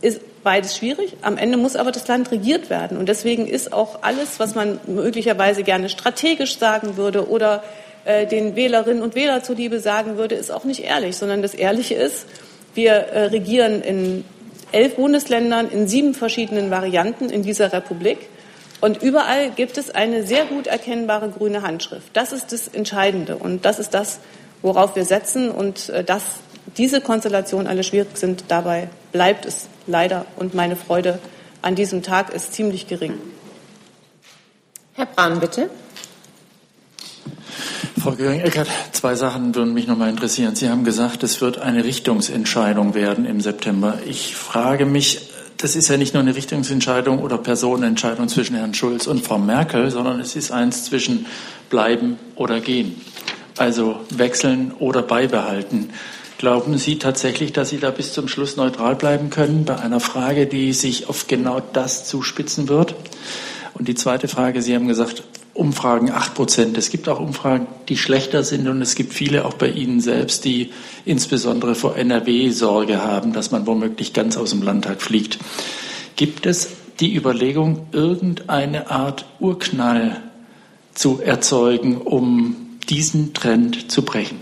ist beides schwierig. Am Ende muss aber das Land regiert werden. Und deswegen ist auch alles, was man möglicherweise gerne strategisch sagen würde oder äh, den Wählerinnen und Wählern zuliebe sagen würde, ist auch nicht ehrlich, sondern das Ehrliche ist, wir äh, regieren in elf Bundesländern in sieben verschiedenen Varianten in dieser Republik. Und überall gibt es eine sehr gut erkennbare grüne Handschrift. Das ist das Entscheidende und das ist das, worauf wir setzen. Und äh, dass diese Konstellationen alle schwierig sind, dabei bleibt es leider. Und meine Freude an diesem Tag ist ziemlich gering. Herr Brahn, bitte. Frau Göring-Eckert, zwei Sachen würden mich noch mal interessieren. Sie haben gesagt, es wird eine Richtungsentscheidung werden im September. Ich frage mich, das ist ja nicht nur eine Richtungsentscheidung oder Personenentscheidung zwischen Herrn Schulz und Frau Merkel, sondern es ist eins zwischen bleiben oder gehen. Also wechseln oder beibehalten. Glauben Sie tatsächlich, dass Sie da bis zum Schluss neutral bleiben können bei einer Frage, die sich auf genau das zuspitzen wird? Und die zweite Frage, Sie haben gesagt, Umfragen acht Prozent. Es gibt auch Umfragen, die schlechter sind und es gibt viele auch bei Ihnen selbst, die insbesondere vor NRW Sorge haben, dass man womöglich ganz aus dem Landtag fliegt. Gibt es die Überlegung, irgendeine Art Urknall zu erzeugen, um diesen Trend zu brechen?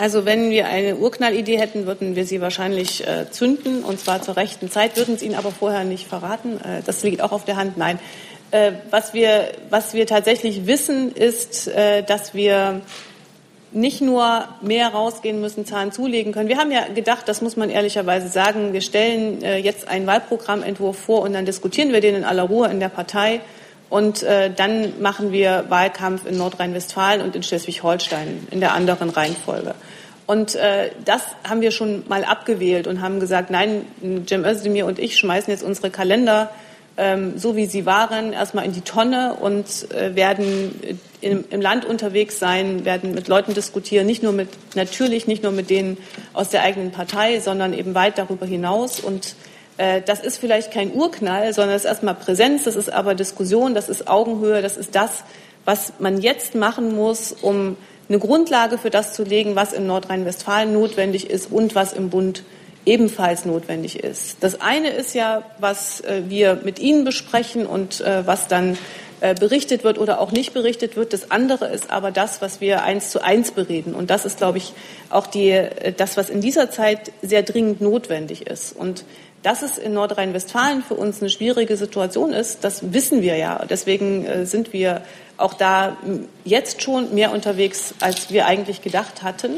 Also wenn wir eine Urknallidee hätten, würden wir sie wahrscheinlich äh, zünden, und zwar zur rechten Zeit, würden es Ihnen aber vorher nicht verraten. Äh, das liegt auch auf der Hand. Nein, was, wir, was wir tatsächlich wissen, ist, äh, dass wir nicht nur mehr rausgehen müssen, Zahlen zulegen können. Wir haben ja gedacht, das muss man ehrlicherweise sagen, wir stellen äh, jetzt einen Wahlprogrammentwurf vor und dann diskutieren wir den in aller Ruhe in der Partei. Und äh, dann machen wir Wahlkampf in Nordrhein-Westfalen und in Schleswig-Holstein in der anderen Reihenfolge. Und äh, das haben wir schon mal abgewählt und haben gesagt, nein, Cem Özdemir und ich schmeißen jetzt unsere Kalender ähm, so wie sie waren, erstmal in die Tonne und äh, werden im, im Land unterwegs sein, werden mit Leuten diskutieren, nicht nur mit, natürlich nicht nur mit denen aus der eigenen Partei, sondern eben weit darüber hinaus. Und äh, das ist vielleicht kein Urknall, sondern es ist erstmal Präsenz, das ist aber Diskussion, das ist Augenhöhe, das ist das, was man jetzt machen muss, um eine Grundlage für das zu legen, was in Nordrhein-Westfalen notwendig ist und was im Bund ebenfalls notwendig ist. Das eine ist ja, was äh, wir mit Ihnen besprechen und äh, was dann äh, berichtet wird oder auch nicht berichtet wird. Das andere ist aber das, was wir eins zu eins bereden. Und das ist, glaube ich, auch die, das, was in dieser Zeit sehr dringend notwendig ist. Und dass es in Nordrhein-Westfalen für uns eine schwierige Situation ist, das wissen wir ja. Deswegen sind wir auch da jetzt schon mehr unterwegs, als wir eigentlich gedacht hatten.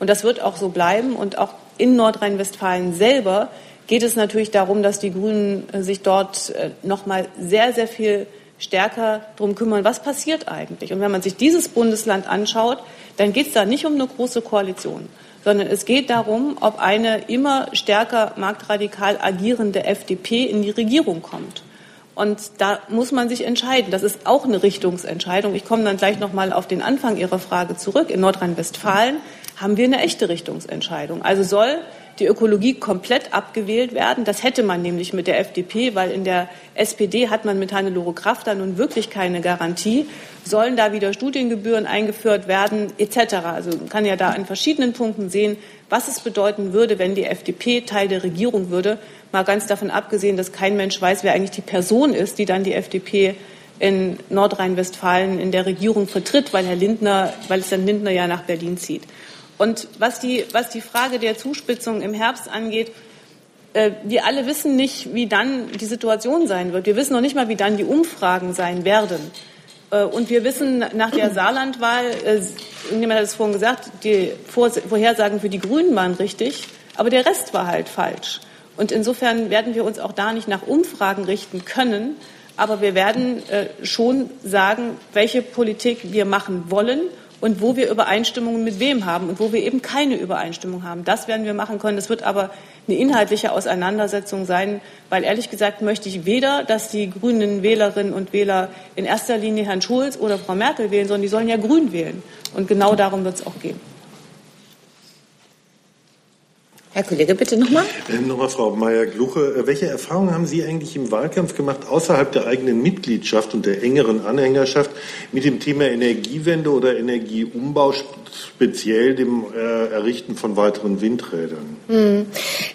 Und das wird auch so bleiben. Und auch in Nordrhein-Westfalen selber geht es natürlich darum, dass die Grünen äh, sich dort äh, noch mal sehr, sehr viel stärker darum kümmern, was passiert eigentlich. Und wenn man sich dieses Bundesland anschaut, dann geht es da nicht um eine große Koalition, sondern es geht darum, ob eine immer stärker marktradikal agierende FDP in die Regierung kommt. Und da muss man sich entscheiden. Das ist auch eine Richtungsentscheidung. Ich komme dann gleich noch mal auf den Anfang Ihrer Frage zurück. In Nordrhein-Westfalen haben wir eine echte Richtungsentscheidung. Also soll die Ökologie komplett abgewählt werden. Das hätte man nämlich mit der FDP, weil in der SPD hat man mit Hannelore Kraft da nun wirklich keine Garantie. Sollen da wieder Studiengebühren eingeführt werden, etc. Also man kann ja da an verschiedenen Punkten sehen, was es bedeuten würde, wenn die FDP Teil der Regierung würde. Mal ganz davon abgesehen, dass kein Mensch weiß, wer eigentlich die Person ist, die dann die FDP in Nordrhein-Westfalen in der Regierung vertritt, weil Herr Lindner, weil es dann Lindner ja nach Berlin zieht. Und was die, was die Frage der Zuspitzung im Herbst angeht, äh, wir alle wissen nicht, wie dann die Situation sein wird. Wir wissen noch nicht mal, wie dann die Umfragen sein werden. Äh, und wir wissen nach der Saarlandwahl, äh, jemand hat es vorhin gesagt, die Vorhersagen für die Grünen waren richtig, aber der Rest war halt falsch. Und insofern werden wir uns auch da nicht nach Umfragen richten können. Aber wir werden schon sagen, welche Politik wir machen wollen und wo wir Übereinstimmungen mit wem haben und wo wir eben keine Übereinstimmung haben. Das werden wir machen können. Das wird aber eine inhaltliche Auseinandersetzung sein, weil ehrlich gesagt möchte ich weder, dass die grünen Wählerinnen und Wähler in erster Linie Herrn Schulz oder Frau Merkel wählen, sondern die sollen ja grün wählen. Und genau darum wird es auch gehen. Herr Kollege, bitte nochmal. Ähm, nochmal, Frau Meyer-Gluche. Äh, welche Erfahrungen haben Sie eigentlich im Wahlkampf gemacht, außerhalb der eigenen Mitgliedschaft und der engeren Anhängerschaft, mit dem Thema Energiewende oder Energieumbau, speziell dem äh, Errichten von weiteren Windrädern? Hm.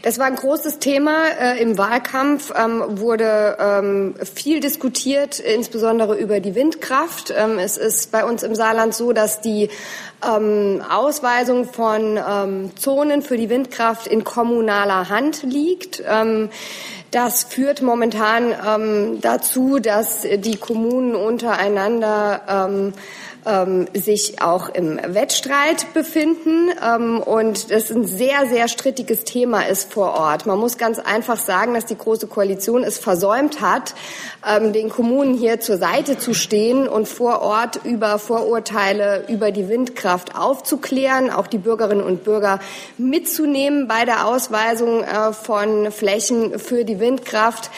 Das war ein großes Thema äh, im Wahlkampf, ähm, wurde ähm, viel diskutiert, insbesondere über die Windkraft. Ähm, es ist bei uns im Saarland so, dass die ähm, Ausweisung von ähm, Zonen für die Windkraft in kommunaler Hand liegt. Ähm, das führt momentan ähm, dazu, dass die Kommunen untereinander ähm, sich auch im Wettstreit befinden ähm, und das ein sehr, sehr strittiges Thema ist vor Ort. Man muss ganz einfach sagen, dass die Große Koalition es versäumt hat, ähm, den Kommunen hier zur Seite zu stehen und vor Ort über Vorurteile über die Windkraft aufzuklären, auch die Bürgerinnen und Bürger mitzunehmen bei der Ausweisung äh, von Flächen für die Windkraft.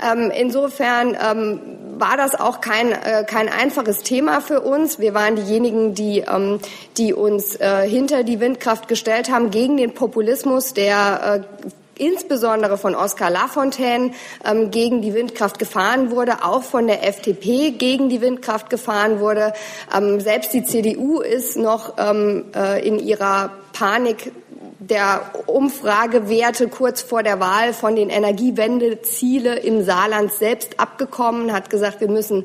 Ähm, insofern ähm, war das auch kein, äh, kein einfaches Thema für uns. Wir waren diejenigen, die, ähm, die uns äh, hinter die Windkraft gestellt haben gegen den Populismus, der äh, insbesondere von Oskar Lafontaine ähm, gegen die Windkraft gefahren wurde, auch von der FDP gegen die Windkraft gefahren wurde. Ähm, selbst die CDU ist noch ähm, äh, in ihrer Panik der Umfragewerte kurz vor der Wahl von den Energiewendeziele im Saarland selbst abgekommen, hat gesagt, wir müssen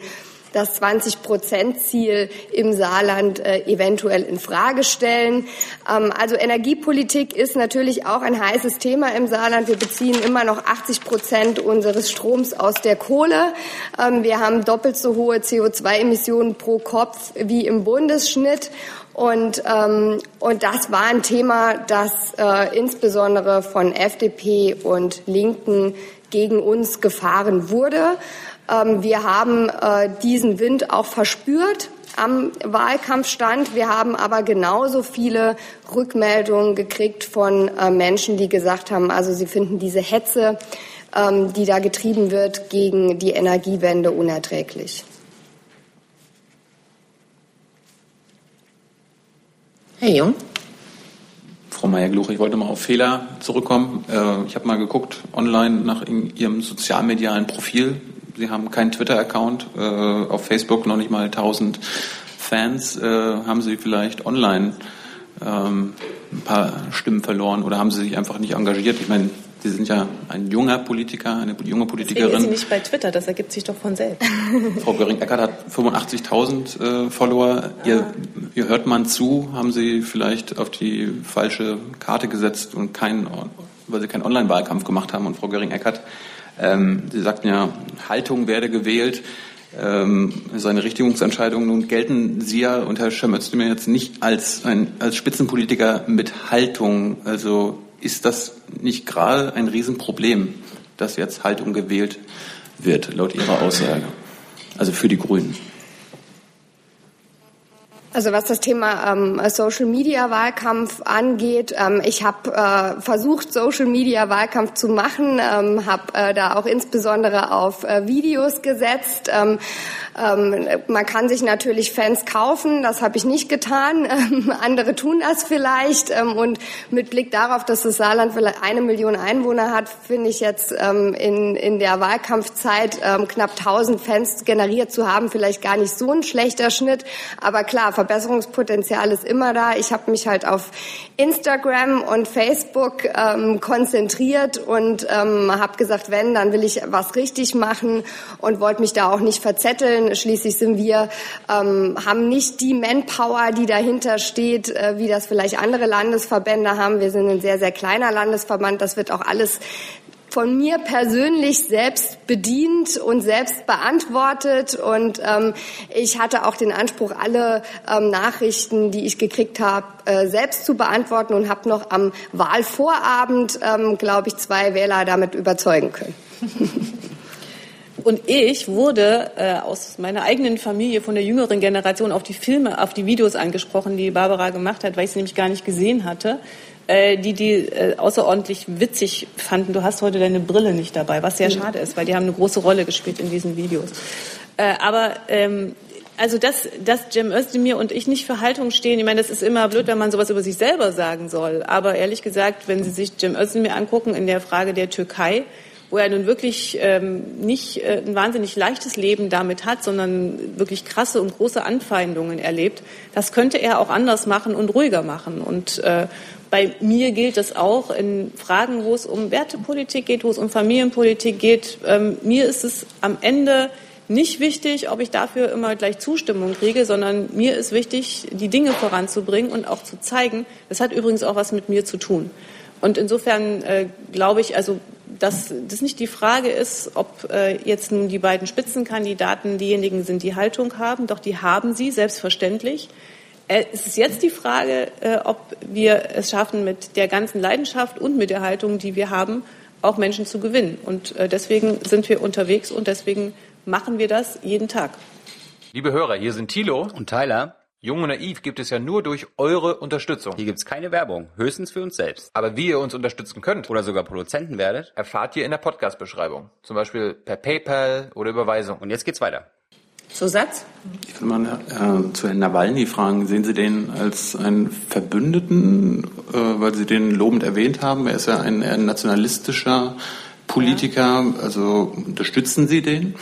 das 20-Prozent-Ziel im Saarland äh, eventuell in Frage stellen. Ähm, also Energiepolitik ist natürlich auch ein heißes Thema im Saarland. Wir beziehen immer noch 80 Prozent unseres Stroms aus der Kohle. Ähm, wir haben doppelt so hohe CO2-Emissionen pro Kopf wie im Bundesschnitt. Und, ähm, und das war ein Thema, das äh, insbesondere von FDP und Linken gegen uns gefahren wurde. Ähm, wir haben äh, diesen Wind auch verspürt am Wahlkampfstand. Wir haben aber genauso viele Rückmeldungen gekriegt von äh, Menschen, die gesagt haben, also sie finden diese Hetze, ähm, die da getrieben wird, gegen die Energiewende unerträglich. Herr Jung. Frau Meyer-Gluch, ich wollte mal auf Fehler zurückkommen. Äh, ich habe mal geguckt online nach Ihrem sozialmedialen Profil. Sie haben keinen Twitter-Account, äh, auf Facebook noch nicht mal 1000 Fans. Äh, haben Sie vielleicht online ähm, ein paar Stimmen verloren oder haben Sie sich einfach nicht engagiert? Ich meine, Sie sind ja ein junger Politiker, eine junge Politikerin. Deswegen ist Sie nicht bei Twitter, das ergibt sich doch von selbst. [laughs] Frau Göring-Eckert hat 85.000 äh, Follower. Ihr, ihr hört man zu, haben Sie vielleicht auf die falsche Karte gesetzt und kein, weil Sie keinen Online-Wahlkampf gemacht haben. Und Frau Göring-Eckert, ähm, Sie sagten ja, Haltung werde gewählt. Ähm, seine Richtigungsentscheidung. Nun gelten Sie ja und Herr Schemözdemir jetzt nicht als, ein, als Spitzenpolitiker mit Haltung. Also ist das nicht gerade ein Riesenproblem, dass jetzt Haltung gewählt wird, laut Ihrer Aussage? Also für die Grünen. Also was das Thema ähm, Social Media Wahlkampf angeht, ähm, ich habe äh, versucht, Social Media Wahlkampf zu machen, ähm, habe äh, da auch insbesondere auf äh, Videos gesetzt. Ähm, ähm, man kann sich natürlich Fans kaufen, das habe ich nicht getan. [laughs] Ähm, andere tun das vielleicht. Ähm, und mit Blick darauf, dass das Saarland vielleicht eine Million Einwohner hat, finde ich jetzt in, in der Wahlkampfzeit knapp 1000 Fans generiert zu haben, vielleicht gar nicht so ein schlechter Schnitt. Aber klar, Verbesserungspotenzial ist immer da. Ich habe mich halt auf Instagram und Facebook ähm, konzentriert und habe gesagt, wenn, dann will ich was richtig machen und wollte mich da auch nicht verzetteln. Schließlich sind wir, ähm, haben nicht die Manpower, die dahinter steht, äh, wie das vielleicht andere Landesverbände haben. Wir sind ein sehr, sehr kleiner Landesverband. Das wird auch alles von mir persönlich selbst bedient und selbst beantwortet. Und ähm, ich hatte auch den Anspruch, alle ähm, Nachrichten, die ich gekriegt habe, äh, selbst zu beantworten und habe noch am Wahlvorabend, ähm, glaube ich, zwei Wähler damit überzeugen können. [laughs] Und ich wurde äh, aus meiner eigenen Familie von der jüngeren Generation auf die Filme, auf die Videos angesprochen, die Barbara gemacht hat, weil ich sie nämlich gar nicht gesehen hatte, äh, die die äh, außerordentlich witzig fanden. Du hast heute deine Brille nicht dabei, was sehr mhm. schade ist, weil die haben eine große Rolle gespielt in diesen Videos. Äh, aber ähm, also dass, dass Cem Özdemir und ich nicht für Haltung stehen, ich meine, das ist immer blöd, wenn man sowas über sich selber sagen soll. Aber ehrlich gesagt, wenn Sie sich Cem Özdemir angucken in der Frage der Türkei, wo er nun wirklich ähm, nicht äh, ein wahnsinnig leichtes Leben damit hat, sondern wirklich krasse und große Anfeindungen erlebt. Das könnte er auch anders machen und ruhiger machen. Und äh, bei mir gilt es auch in Fragen, wo es um Wertepolitik geht, wo es um Familienpolitik geht. Ähm, mir ist es am Ende nicht wichtig, ob ich dafür immer gleich Zustimmung kriege, sondern mir ist wichtig, die Dinge voranzubringen und auch zu zeigen. Das hat übrigens auch was mit mir zu tun. Und insofern äh, glaube ich, also dass das nicht die Frage ist, ob äh, jetzt nun die beiden Spitzenkandidaten diejenigen sind, die Haltung haben. Doch die haben sie, selbstverständlich. Äh, es ist jetzt die Frage, äh, ob wir es schaffen, mit der ganzen Leidenschaft und mit der Haltung, die wir haben, auch Menschen zu gewinnen. Und äh, deswegen sind wir unterwegs und deswegen machen wir das jeden Tag. Liebe Hörer, hier sind Thilo und Tyler. Jung und Naiv gibt es ja nur durch eure Unterstützung. Hier gibt es keine Werbung, höchstens für uns selbst. Aber wie ihr uns unterstützen könnt oder sogar Produzenten werdet, erfahrt ihr in der Podcast-Beschreibung. Zum Beispiel per PayPal oder Überweisung. Und jetzt geht's weiter. Zusatz? Ich will mal äh, zu Herrn Nawalny fragen. Sehen Sie den als einen Verbündeten, äh, weil Sie den lobend erwähnt haben? Er ist ja ein, ein nationalistischer Politiker. Ja. Also unterstützen Sie den?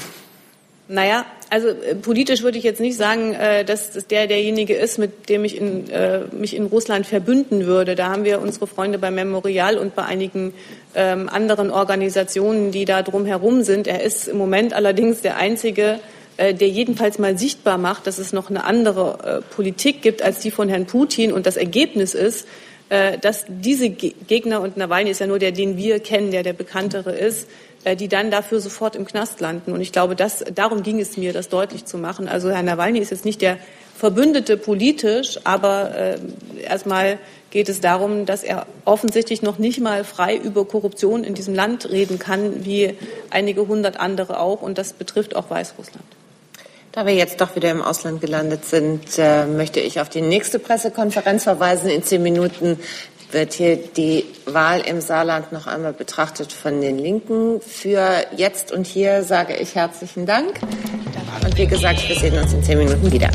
Naja, also äh, politisch würde ich jetzt nicht sagen, äh, dass das der derjenige ist, mit dem ich in, äh, mich in Russland verbünden würde. Da haben wir unsere Freunde beim Memorial und bei einigen ähm, anderen Organisationen, die da drumherum sind. Er ist im Moment allerdings der einzige, äh, der jedenfalls mal sichtbar macht, dass es noch eine andere äh, Politik gibt als die von Herrn Putin. Und das Ergebnis ist, äh, dass diese Gegner und Nawalny ist ja nur der, den wir kennen, der der bekanntere ist, äh, die dann dafür sofort im Knast landen. Und ich glaube, das, darum ging es mir, das deutlich zu machen. Also Herr Nawalny ist jetzt nicht der Verbündete politisch, aber äh, erstmal geht es darum, dass er offensichtlich noch nicht mal frei über Korruption in diesem Land reden kann, wie einige hundert andere auch. Und das betrifft auch Weißrussland. Da wir jetzt doch wieder im Ausland gelandet sind, äh, möchte ich auf die nächste Pressekonferenz verweisen. In zehn Minuten wird hier die Wahl im Saarland noch einmal betrachtet von den Linken. Für jetzt und hier sage ich herzlichen Dank. Und wie gesagt, wir sehen uns in zehn Minuten wieder.